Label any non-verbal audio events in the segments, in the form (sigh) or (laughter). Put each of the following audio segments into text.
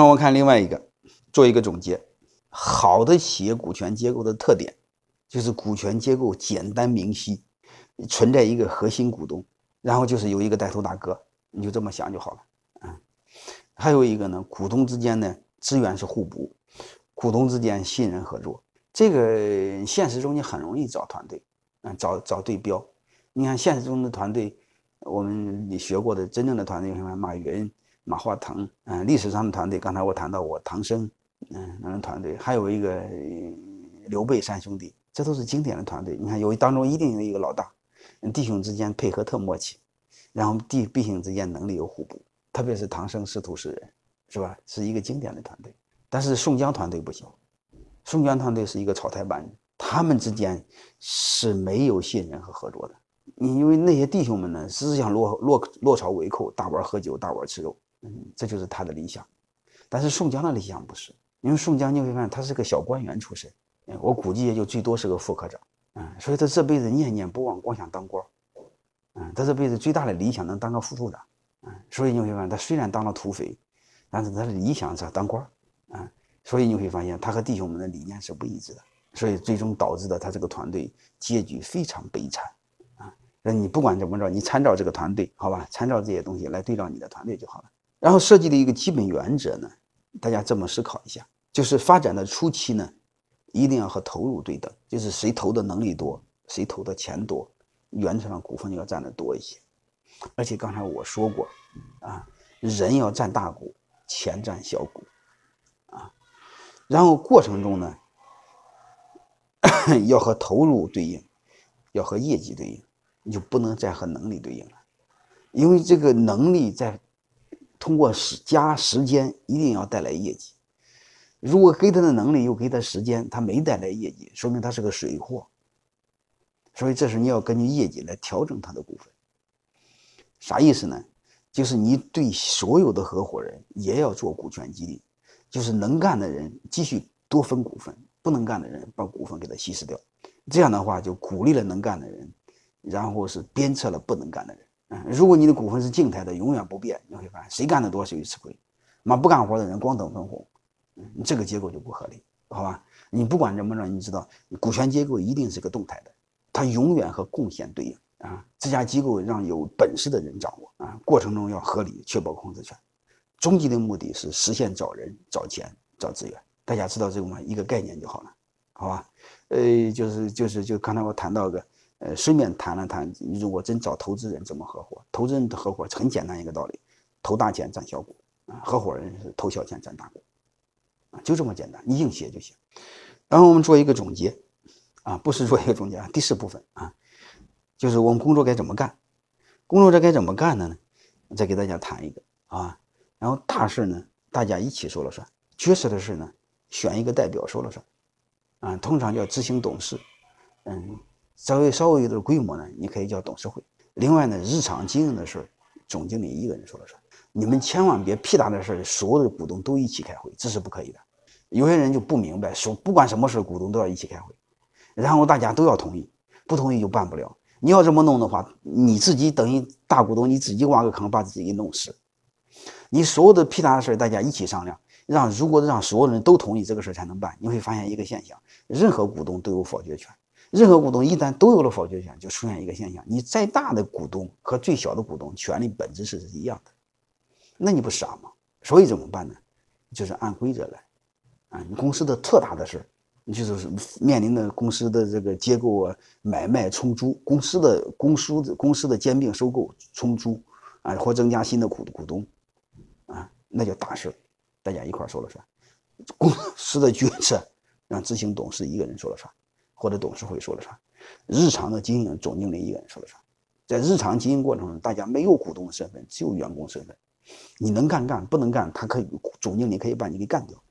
让我看另外一个，做一个总结。好的企业股权结构的特点，就是股权结构简单明晰，存在一个核心股东，然后就是有一个带头大哥，你就这么想就好了。嗯，还有一个呢，股东之间呢资源是互补，股东之间信任合作。这个现实中你很容易找团队，嗯，找找对标。你看现实中的团队，我们你学过的真正的团队，什么马云、马化腾，嗯，历史上的团队，刚才我谈到我唐僧。嗯，那团队还有一个刘备三兄弟，这都是经典的团队。你看，有当中一定有一个老大，弟兄之间配合特默契，然后弟弟兄之间能力有互补，特别是唐僧师徒四人，是吧？是一个经典的团队。但是宋江团队不行，宋江团队是一个草台班子，他们之间是没有信任和合作的。你因为那些弟兄们呢，只想落落落草为寇，大碗喝酒，大碗吃肉，嗯，这就是他的理想。但是宋江的理想不是。因为宋江你会发现他是个小官员出身，我估计也就最多是个副科长，嗯，所以他这辈子念念不忘，光想当官，嗯，他这辈子最大的理想能当个副处长，嗯，所以你会发现他虽然当了土匪，但是他的理想是当官，嗯，所以你会发现他和弟兄们的理念是不一致的，所以最终导致的他这个团队结局非常悲惨，啊，那你不管怎么着，你参照这个团队，好吧，参照这些东西来对照你的团队就好了。然后设计的一个基本原则呢？大家这么思考一下，就是发展的初期呢，一定要和投入对等，就是谁投的能力多，谁投的钱多，原则上股份要占的多一些。而且刚才我说过，啊，人要占大股，钱占小股，啊，然后过程中呢，(coughs) 要和投入对应，要和业绩对应，你就不能再和能力对应了，因为这个能力在。通过时加时间，一定要带来业绩。如果给他的能力又给他时间，他没带来业绩，说明他是个水货。所以这时你要根据业绩来调整他的股份。啥意思呢？就是你对所有的合伙人也要做股权激励，就是能干的人继续多分股份，不能干的人把股份给他稀释掉。这样的话就鼓励了能干的人，然后是鞭策了不能干的人。嗯，如果你的股份是静态的，永远不变，你会发现谁干的多谁就吃亏，妈不干活的人光等分红，嗯，这个结构就不合理，好吧？你不管怎么着，你知道股权结构一定是个动态的，它永远和贡献对应啊。这家机构让有本事的人掌握啊，过程中要合理，确保控制权，终极的目的是实现找人、找钱、找资源。大家知道这个吗？一个概念就好了，好吧？呃，就是就是就刚才我谈到个。呃，顺便谈了谈，如果真找投资人怎么合伙？投资人的合伙很简单一个道理，投大钱占小股啊，合伙人是投小钱占大股啊，就这么简单，你硬写就行。然后我们做一个总结啊，不是做一个总结啊，第四部分啊，就是我们工作该怎么干？工作这该怎么干的呢？再给大家谈一个啊，然后大事呢，大家一起说了算；决策的事呢，选一个代表说了算啊，通常叫执行董事，嗯。稍微稍微有点规模呢，你可以叫董事会。另外呢，日常经营的事儿，总经理一个人说了算。你们千万别屁大的事儿，所有的股东都一起开会，这是不可以的。有些人就不明白，说不管什么事儿，股东都要一起开会，然后大家都要同意，不同意就办不了。你要这么弄的话，你自己等于大股东，你自己挖个坑把自己给弄死。你所有的屁大的事儿，大家一起商量，让如果让所有人都同意这个事儿才能办，你会发现一个现象：任何股东都有否决权。任何股东一旦都有了否决权，就出现一个现象：你再大的股东和最小的股东权利本质是一样的，那你不傻吗？所以怎么办呢？就是按规则来，啊，你公司的特大的事你就是面临的公司的这个结构啊、买卖冲租、公司的公司公司的兼并收购冲租啊，或增加新的股股东，啊，那叫大事大家一块说了算。公司的决策让执行董事一个人说了算。或者董事会说了算，日常的经营总经理一个人说了算，在日常经营过程中，大家没有股东身份，只有员工身份，你能干干，不能干，他可以总经理可以把你给干掉，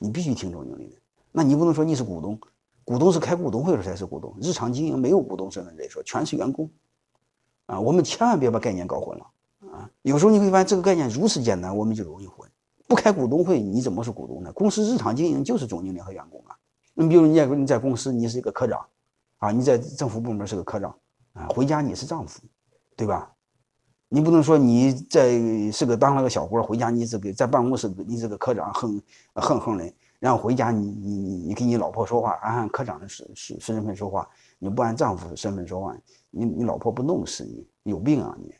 你必须听总经理的。那你不能说你是股东，股东是开股东会时才是股东，日常经营没有股东身份这一说，全是员工，啊，我们千万别把概念搞混了啊！有时候你会发现这个概念如此简单，我们就容易混。不开股东会，你怎么是股东呢？公司日常经营就是总经理和员工啊。你比如你在你在公司，你是一个科长，啊，你在政府部门是个科长，啊，回家你是丈夫，对吧？你不能说你在是个当了个小官回家你这个在办公室你这个科长哼哼哼的，然后回家你你你你跟你老婆说话按按科长的身身身份说话，你不按丈夫身份说话，你你老婆不弄死你，有病啊你，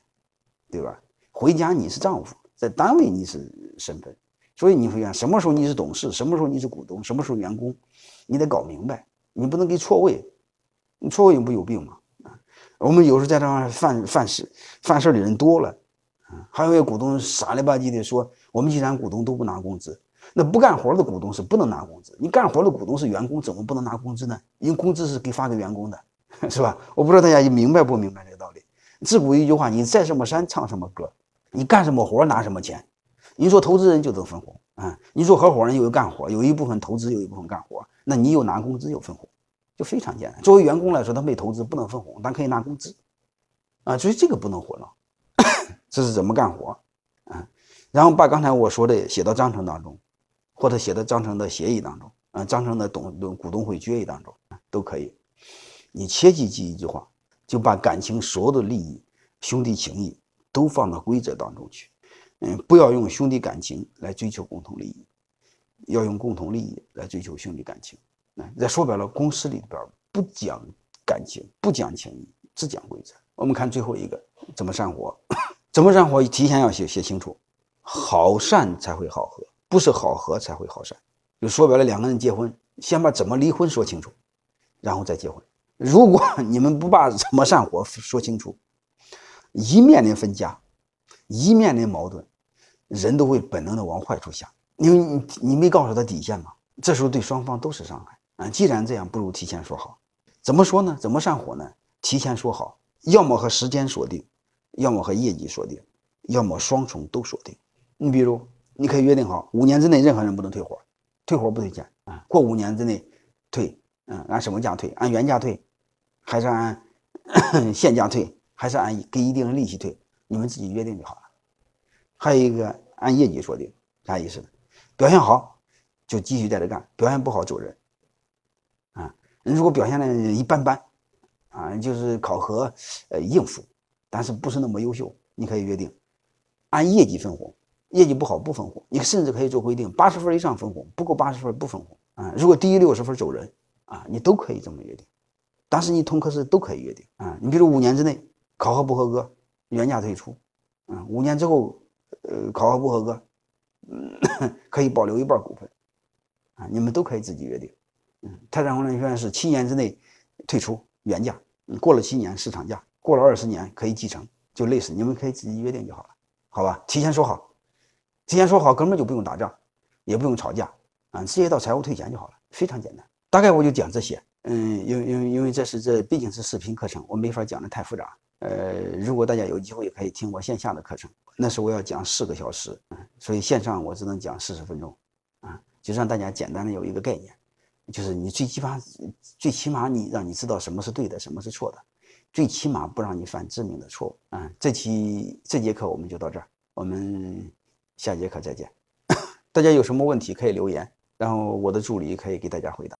对吧？回家你是丈夫，在单位你是身份，所以你会想什么时候你是董事，什么时候你是股东，什么时候员工，你得搞明白，你不能给错位，你错位你不有病吗？啊我们有时候在这儿犯犯事犯事的人多了，啊还有一个股东傻了吧唧的说，我们既然股东都不拿工资，那不干活的股东是不能拿工资。你干活的股东是员工，怎么不能拿工资呢？因为工资是给发给员工的，(laughs) 是吧？我不知道大家明白不明白这个道理。自古一句话，你在什么山唱什么歌，你干什么活拿什么钱。你说投资人就得分红啊，你说合伙人又有干活，有一部分投资，有一部分干活，那你又拿工资又分红。就非常简单。作为员工来说，他没投资不能分红，但可以拿工资，啊，所以这个不能混了。(coughs) 这是怎么干活啊？然后把刚才我说的写到章程当中，或者写到章程的协议当中，啊，章程的董股东会决议当中都可以。你切记记一句话，就把感情所有的利益、兄弟情谊都放到规则当中去。嗯，不要用兄弟感情来追求共同利益，要用共同利益来追求兄弟感情。那再说白了，公司里边不讲感情，不讲情义，只讲规则。我们看最后一个，怎么散伙？(coughs) 怎么散伙？提前要写写清楚，好散才会好合，不是好合才会好散。就说白了，两个人结婚，先把怎么离婚说清楚，然后再结婚。如果 (laughs) 你们不把怎么散伙说清楚，一面临分家，一面临矛盾，人都会本能的往坏处想，因为你你没告诉他底线嘛，这时候对双方都是伤害。啊，既然这样，不如提前说好。怎么说呢？怎么散伙呢？提前说好，要么和时间锁定，要么和业绩锁定，要么双重都锁定。你比如，你可以约定好，五年之内任何人不能退伙，退伙不退钱啊。过五年之内退，嗯，按什么价退？按原价退，还是按 (coughs) 现价退，还是按给一定的利息退？你们自己约定就好了。还有一个按业绩锁定，啥意思呢？表现好就继续在这干，表现不好走人。啊如果表现的一般般，啊，就是考核，呃，应付，但是不是那么优秀，你可以约定按业绩分红，业绩不好不分红，你甚至可以做规定，八十分以上分红，不够八十分不分红啊。如果低于六十分走人啊，你都可以这么约定。但是你同科室都可以约定啊，你比如五年之内考核不合格，原价退出，嗯，五年之后，呃，考核不合格，嗯，(coughs) 可以保留一半股份，啊，你们都可以自己约定。嗯，泰山光能院是七年之内退出原价，过了七年市场价，过了二十年可以继承，就类似，你们可以自己约定就好了，好吧？提前说好，提前说好，哥们就不用打仗，也不用吵架啊，直接到财务退钱就好了，非常简单。大概我就讲这些，嗯，因为因为因为这是这毕竟是视频课程，我没法讲的太复杂。呃，如果大家有机会可以听我线下的课程，那是我要讲四个小时，所以线上我只能讲四十分钟，啊，就让大家简单的有一个概念。就是你最起码，最起码你让你知道什么是对的，什么是错的，最起码不让你犯致命的错误啊！这期这节课我们就到这儿，我们下节课再见。(coughs) 大家有什么问题可以留言，然后我的助理可以给大家回答。